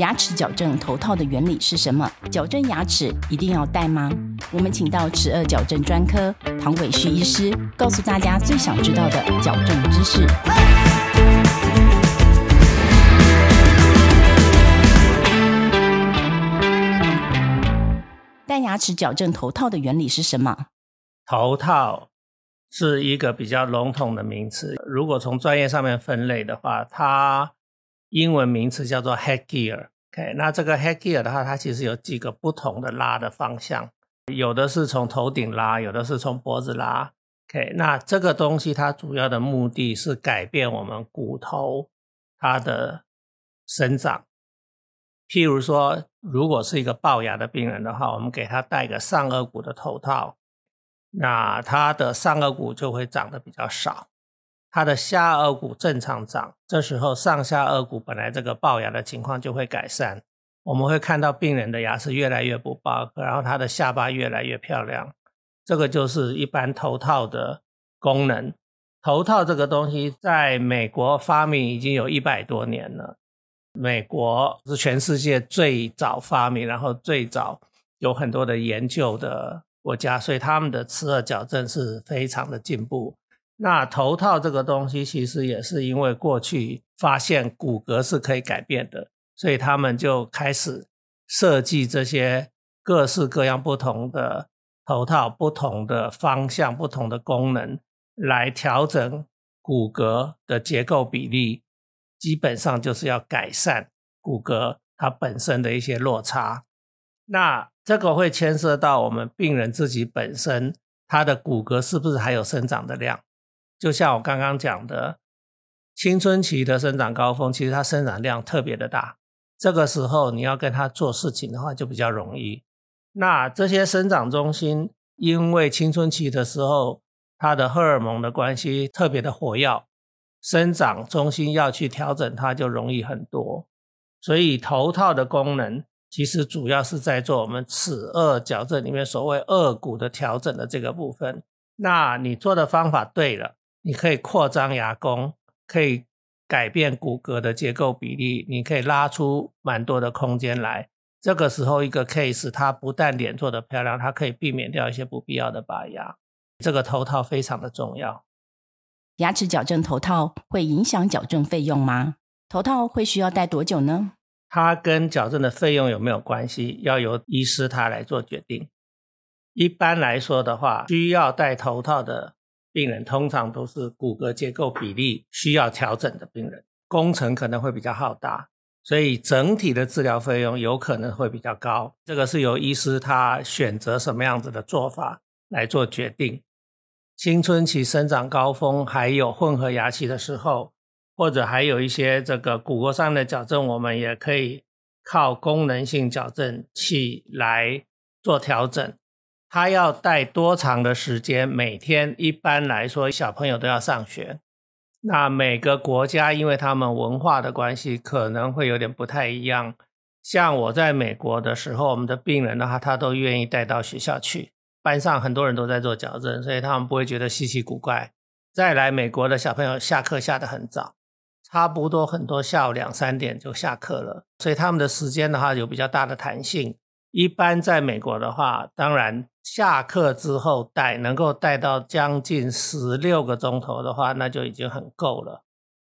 牙齿矫正头套的原理是什么？矫正牙齿一定要戴吗？我们请到齿颚矫正专科唐伟旭医师，告诉大家最想知道的矫正知识。戴牙齿矫正头套的原理是什么？头套是一个比较笼统的名词。如果从专业上面分类的话，它英文名词叫做 headgear。OK，那这个 headgear 的话，它其实有几个不同的拉的方向，有的是从头顶拉，有的是从脖子拉。OK，那这个东西它主要的目的是改变我们骨头它的生长。譬如说，如果是一个龅牙的病人的话，我们给他戴个上颚骨的头套，那他的上颚骨就会长得比较少，他的下颚骨正常长，这时候上下颚骨本来这个龅牙的情况就会改善。我们会看到病人的牙齿越来越不龅，然后他的下巴越来越漂亮。这个就是一般头套的功能。头套这个东西在美国发明已经有一百多年了。美国是全世界最早发明，然后最早有很多的研究的国家，所以他们的齿颚矫正是非常的进步。那头套这个东西其实也是因为过去发现骨骼是可以改变的，所以他们就开始设计这些各式各样不同的头套，不同的方向、不同的功能，来调整骨骼的结构比例。基本上就是要改善骨骼它本身的一些落差，那这个会牵涉到我们病人自己本身他的骨骼是不是还有生长的量？就像我刚刚讲的，青春期的生长高峰，其实它生长量特别的大，这个时候你要跟它做事情的话就比较容易。那这些生长中心因为青春期的时候它的荷尔蒙的关系特别的活跃。生长中心要去调整它就容易很多，所以头套的功能其实主要是在做我们齿颚矫正里面所谓颚骨的调整的这个部分。那你做的方法对了，你可以扩张牙弓，可以改变骨骼的结构比例，你可以拉出蛮多的空间来。这个时候一个 case，它不但脸做的漂亮，它可以避免掉一些不必要的拔牙。这个头套非常的重要。牙齿矫正头套会影响矫正费用吗？头套会需要戴多久呢？它跟矫正的费用有没有关系？要由医师他来做决定。一般来说的话，需要戴头套的病人，通常都是骨骼结构比例需要调整的病人，工程可能会比较浩大，所以整体的治疗费用有可能会比较高。这个是由医师他选择什么样子的做法来做决定。青春期生长高峰，还有混合牙期的时候，或者还有一些这个骨骼上的矫正，我们也可以靠功能性矫正器来做调整。他要带多长的时间？每天一般来说，小朋友都要上学。那每个国家因为他们文化的关系，可能会有点不太一样。像我在美国的时候，我们的病人的话，他都愿意带到学校去。班上很多人都在做矫正，所以他们不会觉得稀奇古怪。再来，美国的小朋友下课下得很早，差不多很多下午两三点就下课了，所以他们的时间的话有比较大的弹性。一般在美国的话，当然下课之后带能够带到将近十六个钟头的话，那就已经很够了。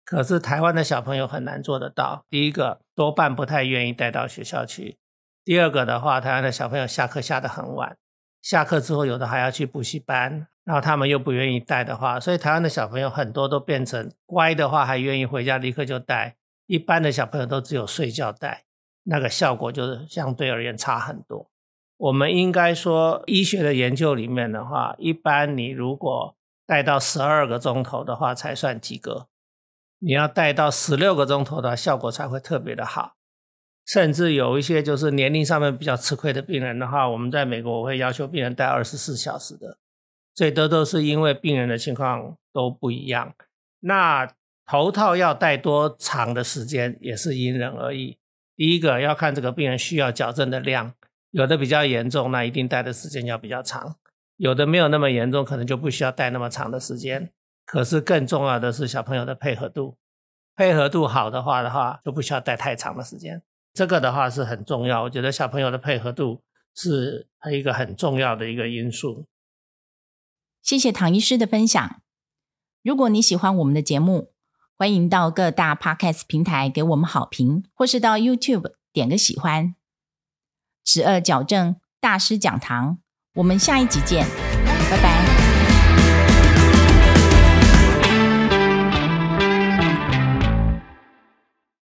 可是台湾的小朋友很难做得到。第一个，多半不太愿意带到学校去；第二个的话，台湾的小朋友下课下得很晚。下课之后，有的还要去补习班，然后他们又不愿意带的话，所以台湾的小朋友很多都变成乖的话，还愿意回家立刻就带；一般的小朋友都只有睡觉带，那个效果就是相对而言差很多。我们应该说，医学的研究里面的话，一般你如果带到十二个钟头的话才算及格，你要带到十六个钟头的效果才会特别的好。甚至有一些就是年龄上面比较吃亏的病人的话，我们在美国我会要求病人戴二十四小时的，最多都是因为病人的情况都不一样。那头套要戴多长的时间也是因人而异。第一个要看这个病人需要矫正的量，有的比较严重，那一定戴的时间要比较长；有的没有那么严重，可能就不需要戴那么长的时间。可是更重要的是小朋友的配合度，配合度好的话的话，就不需要戴太长的时间。这个的话是很重要。我觉得小朋友的配合度是一个很重要的一个因素。谢谢唐医师的分享。如果你喜欢我们的节目，欢迎到各大 Podcast 平台给我们好评，或是到 YouTube 点个喜欢。十二矫正大师讲堂，我们下一集见，拜拜。